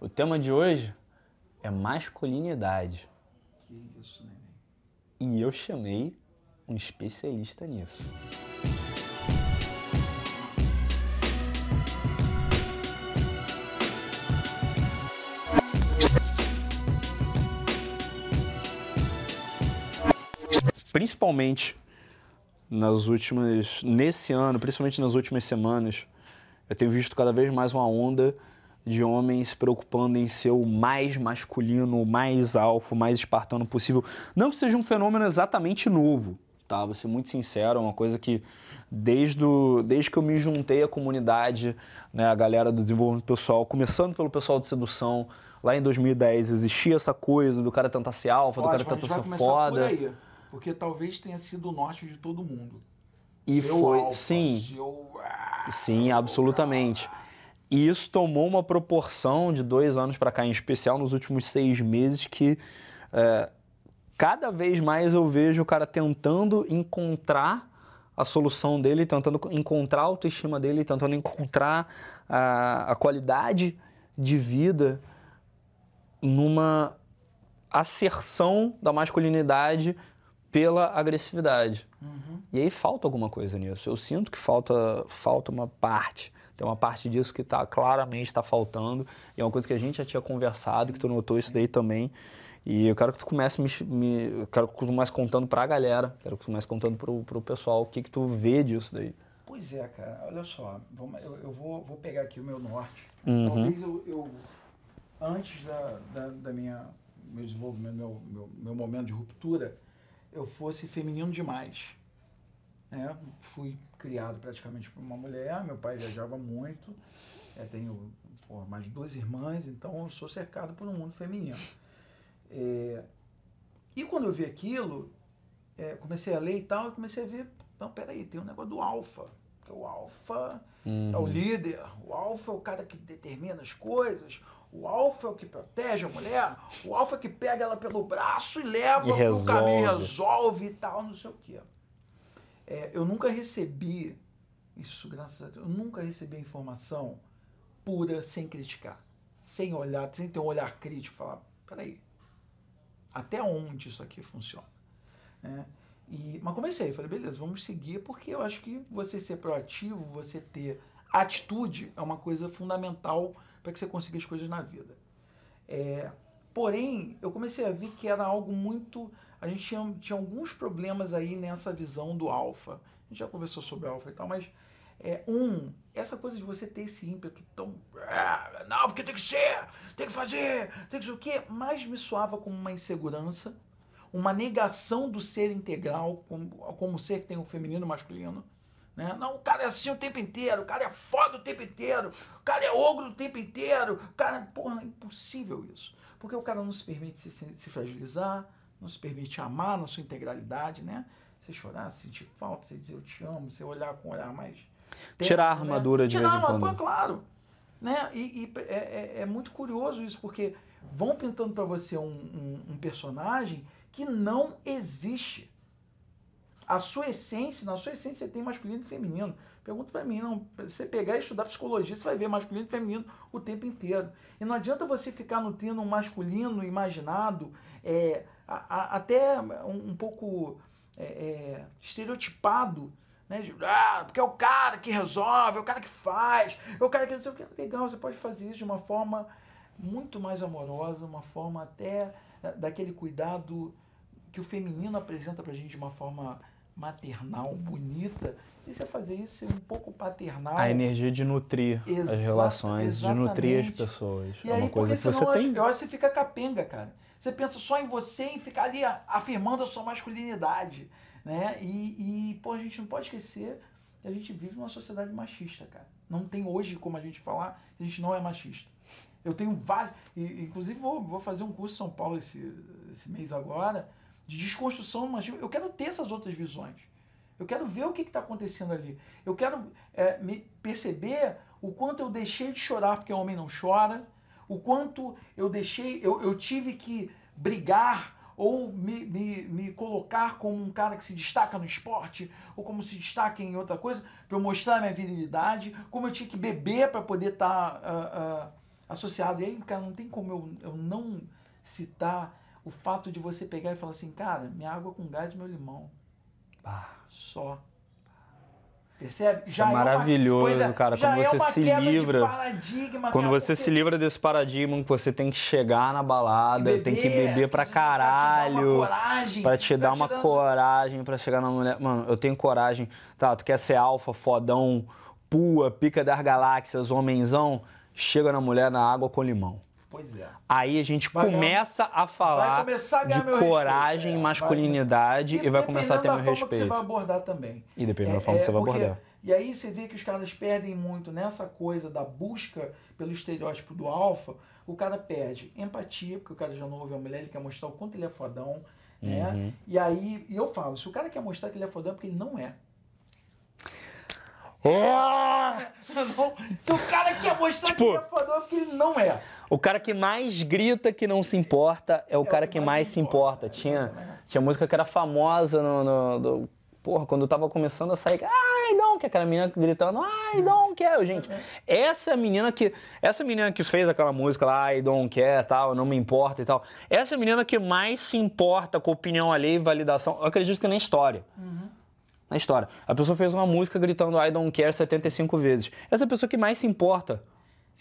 O tema de hoje é masculinidade. Que isso, neném. E eu chamei um especialista nisso. Principalmente nas últimas, nesse ano, principalmente nas últimas semanas, eu tenho visto cada vez mais uma onda de homens se preocupando em ser o mais masculino, o mais alfa, o mais espartano possível. Não que seja um fenômeno exatamente novo, tá? Vou ser muito sincero, é uma coisa que desde, desde que eu me juntei à comunidade, né, a galera do desenvolvimento pessoal, começando pelo pessoal de sedução, lá em 2010 existia essa coisa do cara tentar ser alfa, do cara tentar ser foda. Por aí, porque talvez tenha sido o norte de todo mundo. E Seu foi, alfa, sim, seu- sim, absolutamente. E isso tomou uma proporção de dois anos para cá, em especial nos últimos seis meses, que é, cada vez mais eu vejo o cara tentando encontrar a solução dele, tentando encontrar a autoestima dele, tentando encontrar a, a qualidade de vida numa asserção da masculinidade pela agressividade. E aí falta alguma coisa nisso. Eu sinto que falta, falta uma parte. Tem uma parte disso que tá, claramente está faltando. E é uma coisa que a gente já tinha conversado, que tu notou isso daí também. E eu quero que tu comece me, me quero que tu comece contando pra galera, quero que tu comece contando pro, pro pessoal o que que tu vê disso daí. Pois é, cara. Olha só. Vamos, eu eu vou, vou pegar aqui o meu norte. Uhum. Talvez eu, eu- antes da, da, da minha meu desenvolvimento, meu, meu, meu momento de ruptura, eu fosse feminino demais. Né? Fui criado praticamente por uma mulher, meu pai viajava muito, eu tenho pô, mais duas irmãs, então eu sou cercado por um mundo feminino. É, e quando eu vi aquilo, é, comecei a ler e tal, e comecei a ver, não, peraí, tem um negócio do alfa, que o alfa é o líder, o alfa é o cara que determina as coisas, o alfa é o que protege a mulher, o alfa é que pega ela pelo braço e leva E pro caminho, resolve. resolve e tal, não sei o quê. É, eu nunca recebi, isso graças a Deus, eu nunca recebi a informação pura sem criticar, sem olhar, sem ter um olhar crítico, falar, peraí, até onde isso aqui funciona? né? E, mas comecei, falei, beleza, vamos seguir, porque eu acho que você ser proativo, você ter atitude é uma coisa fundamental para que você consiga as coisas na vida. É, porém, eu comecei a ver que era algo muito. A gente tinha, tinha alguns problemas aí nessa visão do alfa. A gente já conversou sobre alfa e tal, mas é, um, essa coisa de você ter esse ímpeto tão. "Ah, Não, porque tem que ser, tem que fazer, tem que ser o quê? Mais me soava como uma insegurança, uma negação do ser integral, como, como ser que tem o feminino e o masculino. Né? Não, o cara é assim o tempo inteiro, o cara é foda o tempo inteiro, o cara é ogro o tempo inteiro, o cara. Porra, é impossível isso. Porque o cara não se permite se, se- fragilizar, não se permite amar na sua integralidade, né? Você chorar, sentir falta, você dizer eu te amo, você olhar com um olhar mais. Tirar a terno, armadura de Tirar vez a em armadura, quando. claro. Né? E, e é, é- é muito curioso isso, porque vão pintando para você um, um- um personagem que não existe. A sua essência, na sua essência você tem masculino e feminino. Pergunta para mim, não, você pegar e estudar psicologia, você vai ver masculino e feminino o tempo inteiro. E não adianta você ficar nutrindo um masculino imaginado, é, a- a- até um, um pouco é, é, estereotipado, né? De, ah, porque é o cara que resolve, é o cara que faz, é o cara que não sei o que. Legal, você pode fazer isso de uma forma muito mais amorosa, uma forma até eh, daquele cuidado que o feminino apresenta pra gente de uma forma maternal, bonita. E você fazer isso ser um pouco paternal. A energia de nutrir as Exata- relações, de nutrir as exatamente. pessoas. E é aí, uma coisa que você tem. que você fica capenga, cara. Você pensa só em você e ficar ali afirmando a sua masculinidade, né? E, e, pô, a gente não pode esquecer que a gente vive numa sociedade machista, cara. Não tem hoje como a gente falar que a gente não é machista. Eu tenho vários, inclusive vou, vou fazer um curso em São Paulo esse, esse mês agora, de desconstrução machismo. Eu quero ter essas outras visões. Eu quero ver o que está acontecendo ali. Eu quero é, me perceber o quanto eu deixei de chorar porque o homem não chora, o quanto eu deixei, eu, eu tive que brigar ou me, me, me colocar como um cara que se destaca no esporte, ou como se destaca em outra coisa, para mostrar a minha virilidade, como eu tinha que beber para poder estar associado. E aí, cara, não tem como eu, eu não citar o fato de você pegar e falar assim, cara, minha água com gás e meu limão. Ah. Só. Percebe? Já é, é maravilhoso, uma, é, cara. Quando você é se livra. quando você se livra desse paradigma que você tem que chegar na balada, beber, tem que beber pra caralho. Pra te dar uma coragem pra chegar na mulher. Mano, eu tenho coragem. Tá, tu quer ser alfa, fodão, pua, pica das galáxias, homenzão? Chega na mulher na água com limão. Pois é. Aí a gente vai começa ganhar, a falar a de coragem, respeito, masculinidade é, vai e vai começar a ter meu respeito. Que você vai abordar também. E dependendo é, da forma é, que você vai porque, abordar. E aí você vê que os caras perdem muito nessa coisa da busca pelo estereótipo do alfa. O cara perde empatia, porque o cara já não ouve a mulher, ele quer mostrar o quanto ele é fodão. Né? Uhum. E aí, e eu falo, se o cara quer mostrar que ele é fodão, é porque ele não é. Oh! o cara quer mostrar tipo, que ele é fodão é porque ele não é. O cara que mais grita que não se importa é o é cara o que, que, mais, se importa. importa. Tinha, tinha música que era famosa no, no, no Porra, quando eu tava começando a sair, ai, não, que aquela menina gritando, ai, não quero, gente. Essa menina que, essa menina que fez aquela música lá, ai, don't care, tal, não me importa e tal. Essa menina que mais se importa com opinião alheia e validação, eu acredito que na história. Uhum. Na história. A pessoa fez uma música gritando I don't care 75 vezes. Essa é pessoa que mais se importa.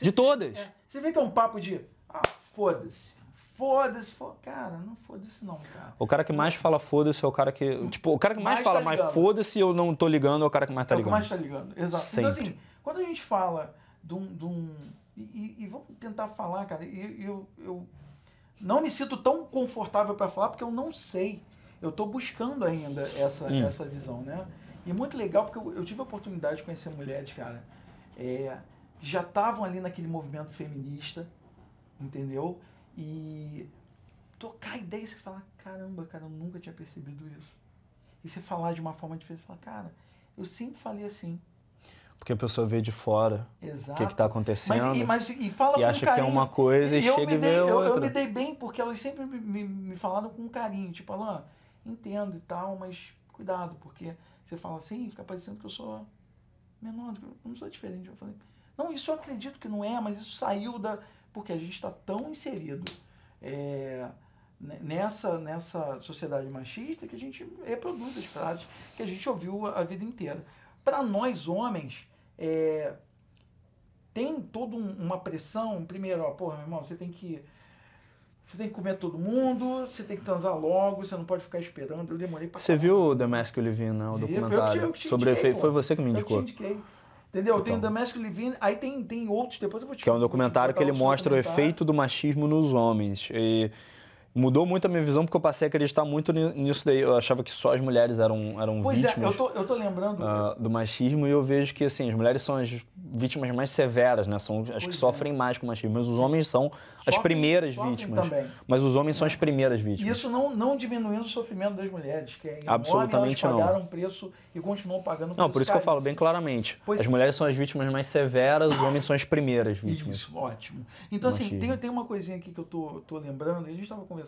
De você, todas. É, você vê que é um papo de, ah, foda-se. Foda-se, foda cara, não foda-se não, cara. O cara que mais fala foda-se é o cara que. Tipo, o cara que mais, mais fala, tá mas foda-se eu não tô ligando, é o cara que mais tá ligando. É o que mais tá ligando, exato. Sempre. Então, assim, quando a gente fala de um. De um e, e, vamos tentar falar, cara, eu, eu, eu não me sinto tão confortável para falar porque eu não sei. Eu tô buscando ainda essa, hum. essa visão, né? E muito legal porque eu, eu tive a oportunidade de conhecer mulheres, cara, é, já estavam ali naquele movimento feminista, entendeu? E tocar a ideia e você falar, caramba, cara, eu nunca tinha percebido isso. E você falar de uma forma diferente, falar, cara, eu sempre falei assim. Porque a pessoa vê de fora Exato. o que está acontecendo. Mas, e, mas, e, fala e acha carinho. que é uma coisa e, e chega e vê eu, outra. Eu me dei bem porque elas sempre me, me, me falaram com carinho. Tipo, Alain, entendo e tal, mas cuidado, porque você fala assim fica parecendo que eu sou menor, eu não sou diferente. Eu falei, não, isso eu acredito que não é, mas isso saiu da porque a gente está tão inserido é, nessa, nessa sociedade machista que a gente reproduz as frases que a gente ouviu a, vida inteira. Para nós homens, é, tem toda um, uma pressão. Primeiro, ó, porra, meu irmão, você tem que você tem que comer todo mundo, você tem que transar logo, você não pode ficar esperando. Eu demorei pra Você viu o The Mask não? O documentário? Eu, eu, eu sobre indiquei, Foi você que me indicou. Eu te indiquei. Entendeu? Então. Tem o Domestic Living, aí tem, tem outros, depois eu vou te Que é um documentário que ele mostra o efeito do machismo nos homens. E mudou muito a minha visão porque eu passei a acreditar muito nisso daí. Eu achava que só as mulheres eram, eram pois vítimas. Pois é, eu tô, eu tô lembrando. Uh, do machismo e eu vejo que, assim, as mulheres são as vítimas mais severas, né? São as pois que é. sofrem mais com o machismo. Mas os homens são sofrem, as primeiras vítimas. Também. Mas os homens é. são as primeiras vítimas. Isso não, não diminuindo o sofrimento das mulheres, que é Absolutamente elas pagaram não. preço e continuam pagando Não, por isso que eu falo bem claramente. Pois as mulheres são as vítimas mais severas, os homens são as primeiras vítimas. Isso, ótimo. Então, assim, tem, tem uma coisinha aqui que eu tô, tô lembrando, e a gente estava conversando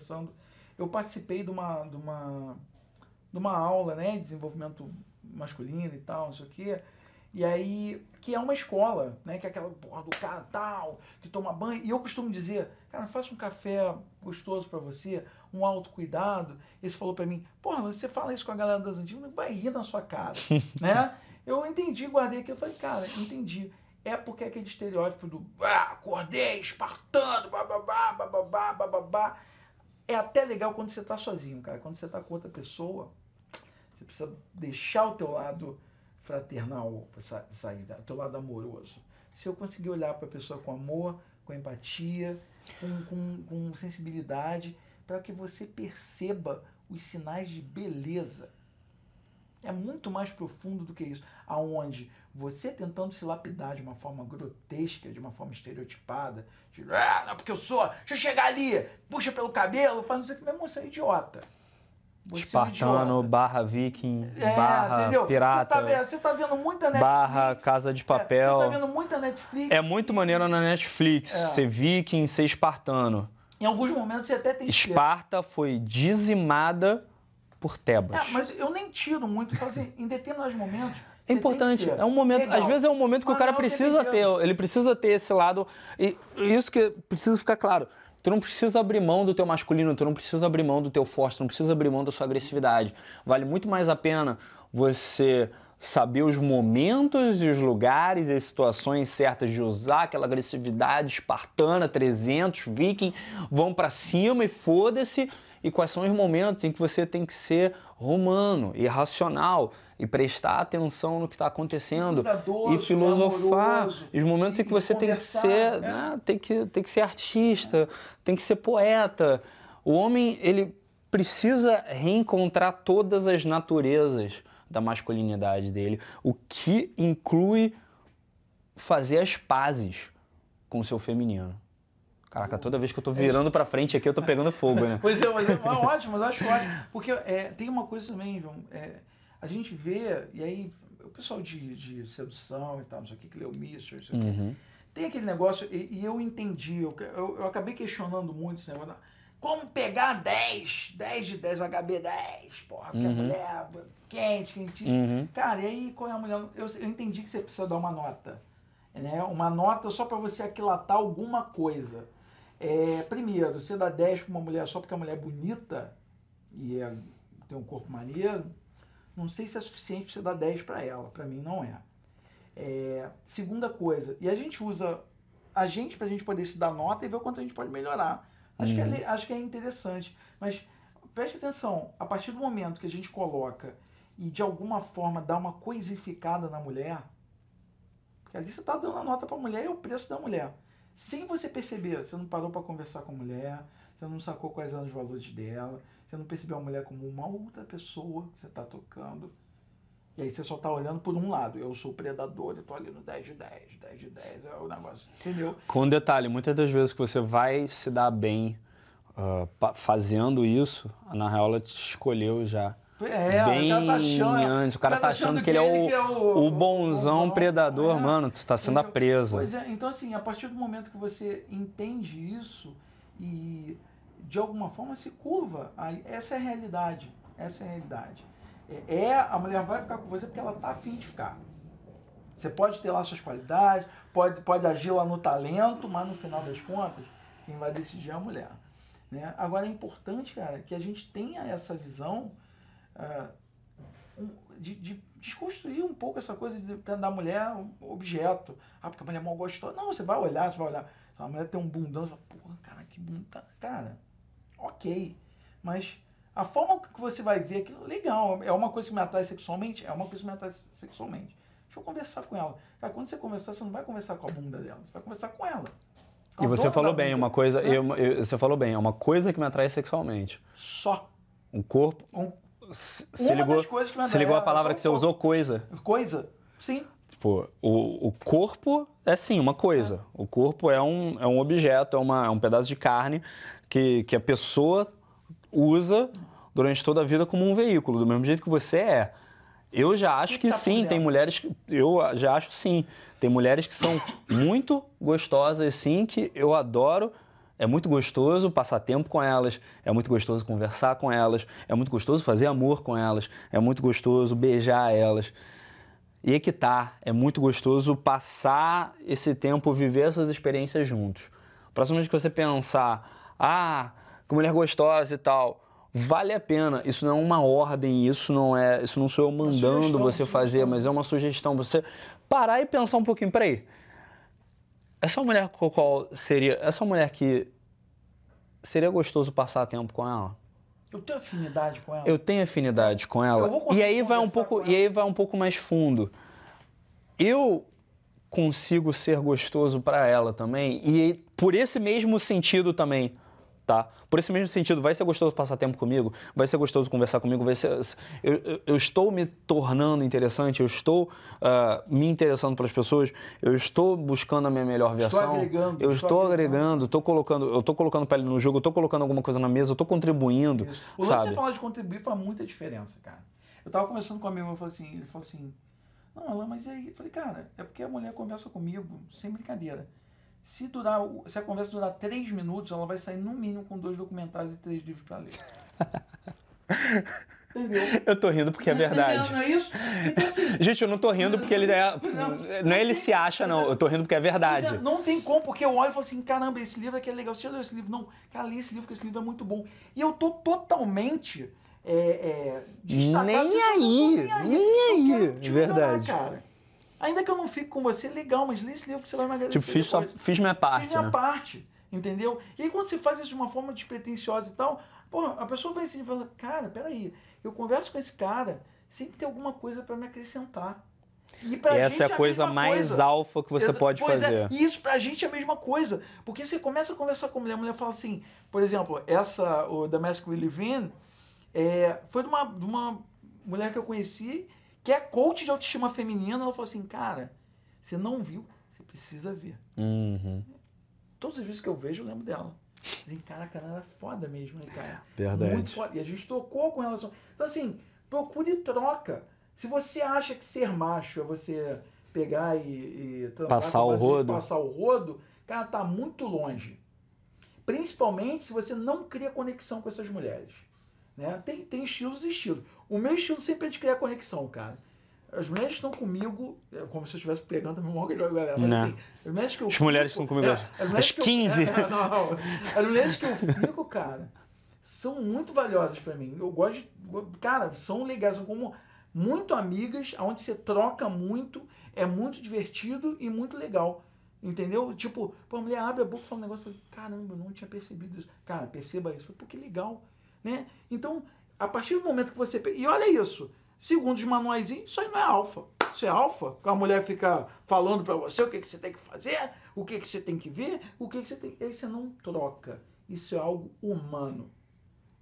eu participei de uma, de uma, de uma aula, né, de desenvolvimento masculino e tal, não sei o quê. E aí, que é uma escola, né? Que é aquela porra do cara tal, que toma banho. E eu costumo dizer, cara, faça um café gostoso para você, um autocuidado. Esse falou para mim, porra, você fala isso com a galera das antigas, vai rir na sua cara, né? Eu entendi, guardei aqui, eu falei, cara, entendi. É porque é aquele estereótipo do, ah, acordei, espartano, bababá, bababá, bababá. É até legal quando você está sozinho, cara. Quando você está com outra pessoa, você precisa deixar o teu lado fraternal sair, o teu lado amoroso. Se eu conseguir olhar para a pessoa com amor, com empatia, com, com, com sensibilidade, para que você perceba os sinais de beleza. É muito mais profundo do que isso. Aonde você tentando se lapidar de uma forma grotesca, de uma forma estereotipada, de ah, não, porque eu sou, deixa eu chegar ali, puxa pelo cabelo, faz não sei o que, mesmo você é idiota. Você Espartano, é barra viking, é, barra entendeu? pirata. Você tá, vendo, você tá vendo muita Netflix. Barra Casa de Papel. É, você tá vendo muita Netflix. É muito e... maneiro na Netflix é. ser viking, ser espartano. Em alguns momentos você até tem Esparta foi dizimada por Tebas. É, mas eu nem tiro muito. Assim, em determinados momentos É importante. É um momento. Legal. Às vezes é um momento que Mas o cara precisa ter. Ele precisa ter esse lado. E isso que precisa ficar claro. Tu não precisa abrir mão do teu masculino, tu não precisa abrir mão do teu forte, tu não precisa abrir mão da sua agressividade. Vale muito mais a pena você saber os momentos e os lugares e as situações certas de usar aquela agressividade espartana, 300, viking, vão para cima e foda-se. E quais são os momentos em que você tem que ser romano e racional e prestar atenção no que está acontecendo e filosofar. Amoroso, os momentos em que você tem que ser, né? né? tem, que, tem que ser artista, tem que ser poeta. O homem ele precisa reencontrar todas as naturezas da masculinidade dele, o que inclui fazer as pazes com o seu feminino. Caraca, toda vez que eu tô virando pra frente aqui, eu tô pegando fogo, né? pois é, mas é, é ótimo, mas acho ótimo. Porque é, tem uma coisa também, João, é, a gente vê, e aí o pessoal de, de sedução e tal, não sei o que, que leu Mister, sei uhum. tem aquele negócio, e, e eu entendi, eu, eu, eu, acabei questionando muito esse negócio, como pegar 10, 10 de 10, HB 10, porra, porque uhum. a mulher quente, quentíssima. Uhum. Cara, e aí qual é a mulher? Eu, eu entendi que você precisa dar uma nota. Né? Uma nota só para você aquilatar alguma coisa. É, primeiro, você dá 10 para uma mulher só porque a mulher é bonita e é, tem um corpo maneiro, não sei se é suficiente para você dar 10 para ela. Para mim, não é. é. Segunda coisa, e a gente usa a gente para a gente poder se dar nota e ver o quanto a gente pode melhorar. Acho, uhum. que, é, acho que é interessante. Mas preste atenção, a partir do momento que a gente coloca e de alguma forma dá uma coisificada na mulher, porque ali você está dando a nota para a mulher e o preço da mulher. Sem você perceber, você não parou para conversar com a mulher, você não sacou quais eram os valores dela, você não percebeu a mulher como uma outra pessoa que você está tocando. E aí você só está olhando por um lado. Eu sou predador, eu estou ali no 10 de 10, 10 de 10, é o negócio. Entendeu? Com um detalhe, muitas das vezes que você vai se dar bem uh, fazendo isso, na real ela te escolheu já. É, bem o cara tá achando, antes. O cara, tá, tá achando que ele é o, é o, o bonzão o, predador, é, mano. Tu tá sendo a presa. Pois é, então assim, a partir do momento que você entende isso e de alguma forma se curva, aí, essa é a realidade. Essa é a realidade. É, é, a mulher vai ficar com você porque ela tá afim de ficar. Você pode ter lá suas qualidades, pode, pode agir lá no talento, mas no final das contas, quem vai decidir é a mulher. Né? Agora é importante, cara, que a gente tenha essa visão uh, de, de, desconstruir um pouco essa coisa de, da mulher um objeto. Ah, porque a mulher é mal gostosa. Não, você vai olhar, você vai olhar. A mulher tem um bundão, você fala, porra, cara, que bunda. Cara, ok. Mas a forma que você vai ver aquilo, legal, é uma coisa que me atrai sexualmente? É uma coisa que me atrai sexualmente. Deixa eu conversar com ela. Cara, quando você conversar, você não vai conversar com a bunda dela, você vai conversar com ela. E você falou bem, uma coisa, né? eu, eu, você falou bem, é uma coisa que me atrai sexualmente. Só. Um corpo. Um, se, ligou, se ligou a palavra que você usou, coisa. Coisa? Sim. Tipo, o, o corpo é sim uma coisa. É. O corpo é um, é um objeto, é, uma, é um pedaço de carne que, que a pessoa usa durante toda a vida como um veículo, do mesmo jeito que você é. Eu já acho que, que tá sim, tem mulheres que. Eu já acho sim. Tem mulheres que são muito gostosas, sim, que eu adoro. É muito gostoso passar tempo com elas, é muito gostoso conversar com elas, é muito gostoso fazer amor com elas, é muito gostoso beijar elas. E é que tá, é muito gostoso passar esse tempo, viver essas experiências juntos. Próxima vez que você pensar, ah, que mulher gostosa e tal, vale a pena. Isso não é uma ordem, isso não é, isso não sou eu mandando você fazer, mas é uma sugestão. Você parar e pensar um pouquinho, peraí. Essa mulher com qual seria, essa mulher que seria gostoso passar tempo com ela? Eu tenho afinidade com ela. Eu tenho afinidade com ela. E aí vai um pouco, e aí vai um pouco mais fundo. Eu consigo ser gostoso para ela também e por esse mesmo sentido também tá? Por esse mesmo sentido, vai ser gostoso passar tempo comigo, vai ser gostoso conversar comigo, vai ser... Eu, eu, eu estou me tornando interessante, eu estou uh, me interessando pelas pessoas, eu estou buscando a minha melhor versão. Estou agregando. Eu estou, estou agregando, estou colocando, eu estou colocando pele no jogo, eu estou colocando alguma coisa na mesa, eu estou contribuindo, Isso. O sabe? você falar de contribuir faz muita diferença, cara. Eu estava conversando com um amigo, eu falei assim, ele falou assim, não, Alan, mas aí, eu falei, cara, é porque a mulher conversa comigo, sem brincadeira. Se, durar, se a conversa durar três minutos, ela vai sair no mínimo com dois documentários e três livros para ler. Entendeu? Eu tô rindo porque é verdade. Entendeu? Não é isso? Então, assim, Gente, eu não tô rindo porque ele é. Não é ele se acha, não. Eu tô rindo porque é é, verdade. não tem como, porque eu olho e falo assim, caramba, esse livro aqui é legal. Você já leu esse livro? Não, cara, lê esse livro, porque esse livro é muito bom. E eu tô totalmente é, é. Nem não aí, nem aí. nem Eu aí, quero te verdade. melhorar, cara. Ainda que eu não fique com você, legal, mas lê esse livro que você vai emagrecer Tipo, fiz, só, fiz minha parte, Fiz minha né? parte, entendeu? E aí quando você faz isso de uma forma despretensiosa e tal, porra, a pessoa vai assim e fala, cara, peraí, eu converso com esse cara, sempre tem alguma coisa pra me acrescentar. E, pra E essa é gente a coisa mesma mais coisa. alfa que você Exa- pode pois fazer. É, e isso pra gente é a mesma coisa. Porque você começa a conversar com a mulher, a mulher fala assim, por exemplo, essa, o The Mask We Live In, é, foi de uma, de uma mulher que eu conheci, que é coach de autoestima feminina. Ela falou assim, cara, você não viu, você precisa ver. Uhum. Todas as vezes que eu vejo, eu lembro dela. Assim, caraca, ela era foda mesmo, né, cara? Verdade. Muito foda. E a gente trocou com relação. Então, assim, procure troca. Se você acha que ser macho é você pegar e. e Passar o rodo. Passar o rodo, cara, tá muito longe. Principalmente se você não cria conexão com essas mulheres. Né? Tem, tem estilos e estilos. O meu estilo sempre é de criar conexão, cara. As mulheres estão comigo, é como se eu estivesse pegando a memória da galera. Mas assim, as mulheres que eu As mulheres fico- estão comigo às- as mulheres às que eu- 15. é, não, não. As mulheres que eu fico, cara, são muito valiosas pra mim. Eu gosto de. Cara, são legais, são como muito amigas, onde você troca muito, é muito divertido e muito legal. Entendeu? Tipo, pô, a mulher abre a boca e fala um negócio, eu falei, caramba, eu não tinha percebido isso. Cara, perceba isso. Eu falei, pô, que legal. Né? Então, a partir do momento que você. E olha isso, segundo os manuais, isso aí não é alfa. Isso é alfa. A mulher fica falando pra você o que, que você tem que fazer, o que, que você tem que ver, o que, que você tem. Aí você não troca. Isso é algo humano.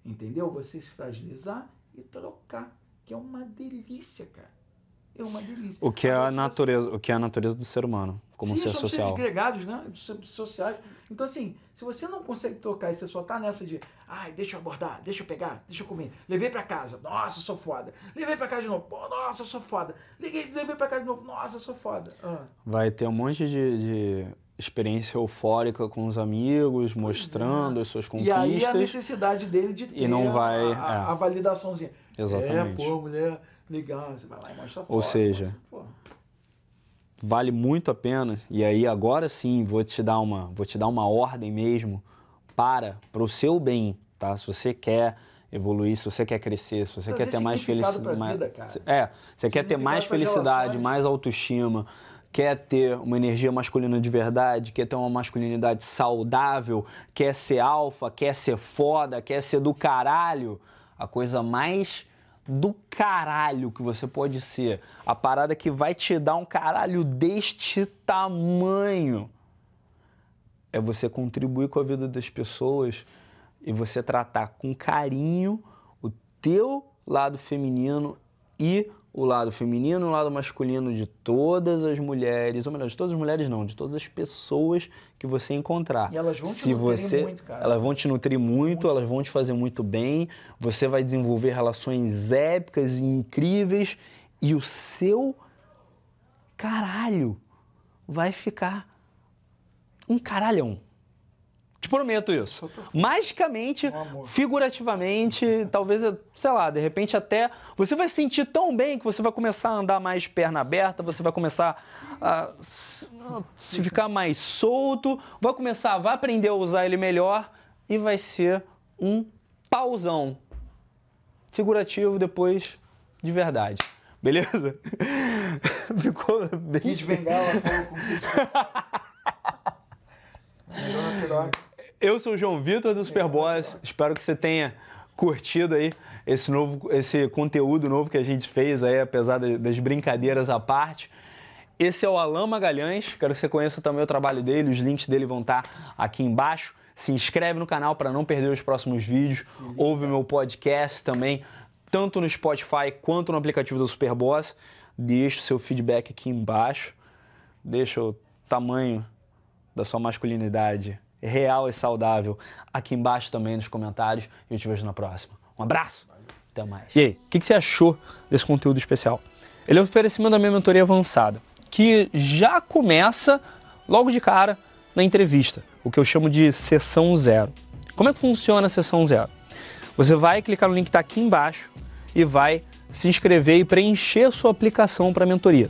Entendeu? Você se fragilizar e trocar. Que é uma delícia, cara. É uma delícia. O que é a natureza, o que é a natureza do ser humano, como Sim, ser somos social. seres gregários, né? Sociais. Então, assim, se você não consegue tocar e você só tá nessa de, ai, deixa eu abordar, deixa eu pegar, deixa eu comer, levei pra casa, nossa, eu sou foda. Levei pra casa de novo, pô, nossa, eu sou foda. Liguei, levei pra casa de novo, nossa, eu sou foda. Ah, Vai ter um monte de, de experiência eufórica com os amigos, mostrando as suas é. E aí a conquistas. necessidade dele de ter E não vai- a, a, é. a validaçãozinha. Exatamente. É, pô, mulher, legal, você vai lá e mostra foto. Ou seja, Pô, vale muito a pena. E aí agora sim, vou te dar uma, vou te dar uma ordem mesmo para para o seu bem, tá? Se você quer evoluir, se você quer crescer, se você Trazer quer ter mais felicidade, cara. é, você quer ter mais felicidade, relações. mais autoestima, quer ter uma energia masculina de verdade, quer ter uma masculinidade saudável, quer ser alfa, quer ser foda, quer ser do caralho, a coisa mais do caralho que você pode ser, a parada que vai te dar um caralho deste tamanho, é você contribuir com a vida das pessoas e você tratar com carinho o teu lado feminino e o lado feminino e o lado masculino de todas as mulheres, ou melhor, de todas as mulheres não, de todas as pessoas que você encontrar. E elas vão te Se nutrir você, muito, cara. Elas vão te nutrir muito, elas vão te fazer muito bem, você vai desenvolver relações épicas e incríveis e o seu caralho vai ficar um caralhão. Te prometo isso. Magicamente, figurativamente, talvez, sei lá, de repente até você vai se sentir tão bem que você vai começar a andar mais perna aberta, você vai começar a se ficar mais solto, vai começar, vai aprender a usar ele melhor e vai ser um pauzão figurativo depois de verdade. Beleza? Ficou bem. Kid Bengala falou com Kid Bengala. Eu sou o João Vitor do Superboss. Espero que você tenha curtido aí esse novo, esse conteúdo novo que a gente fez aí, apesar das brincadeiras à parte. Esse é o Alain Magalhães. Quero que você conheça também o trabalho dele. Os links dele vão estar aqui embaixo. Se inscreve no canal para não perder os próximos vídeos. Ouve meu podcast também, tanto no Spotify quanto no aplicativo do Superboss. Deixa o seu feedback aqui embaixo. Deixa o tamanho da sua masculinidade real e saudável aqui embaixo também nos comentários e eu te vejo na próxima. Um abraço, até mais. E aí, o que, que você achou desse conteúdo especial? Ele é um oferecimento da minha mentoria avançada, que já começa logo de cara na entrevista, o que eu chamo de sessão zero. Como é que funciona a sessão zero? Você vai clicar no link que está aqui embaixo e vai se inscrever e preencher sua aplicação para a mentoria.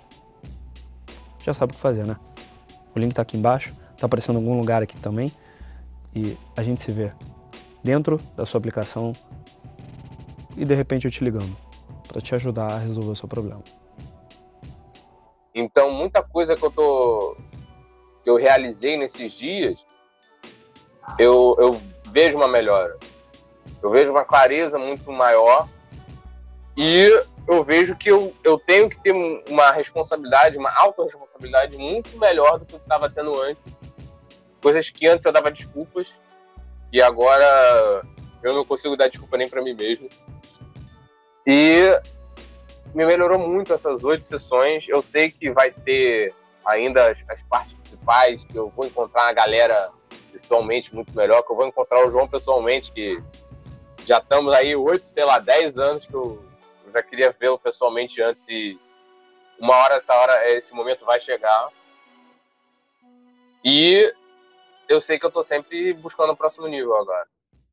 já sabe o que fazer, né? O link está aqui embaixo, está aparecendo em algum lugar aqui também. E a gente se vê dentro da sua aplicação e de repente eu te ligando para te ajudar a resolver o seu problema. Então, muita coisa que eu tô que eu realizei nesses dias, eu, eu vejo uma melhora. Eu vejo uma clareza muito maior e eu vejo que eu, eu tenho que ter uma responsabilidade, uma autorresponsabilidade muito melhor do que eu estava tendo antes. Coisas que antes eu dava desculpas e agora eu não consigo dar desculpa nem para mim mesmo. E me melhorou muito essas oito sessões. Eu sei que vai ter ainda as, as partes principais, que eu vou encontrar a galera pessoalmente muito melhor, que eu vou encontrar o João pessoalmente, que já estamos aí oito, sei lá, dez anos que eu eu já queria vê-lo pessoalmente antes e uma hora essa hora esse momento vai chegar. E eu sei que eu tô sempre buscando o próximo nível agora.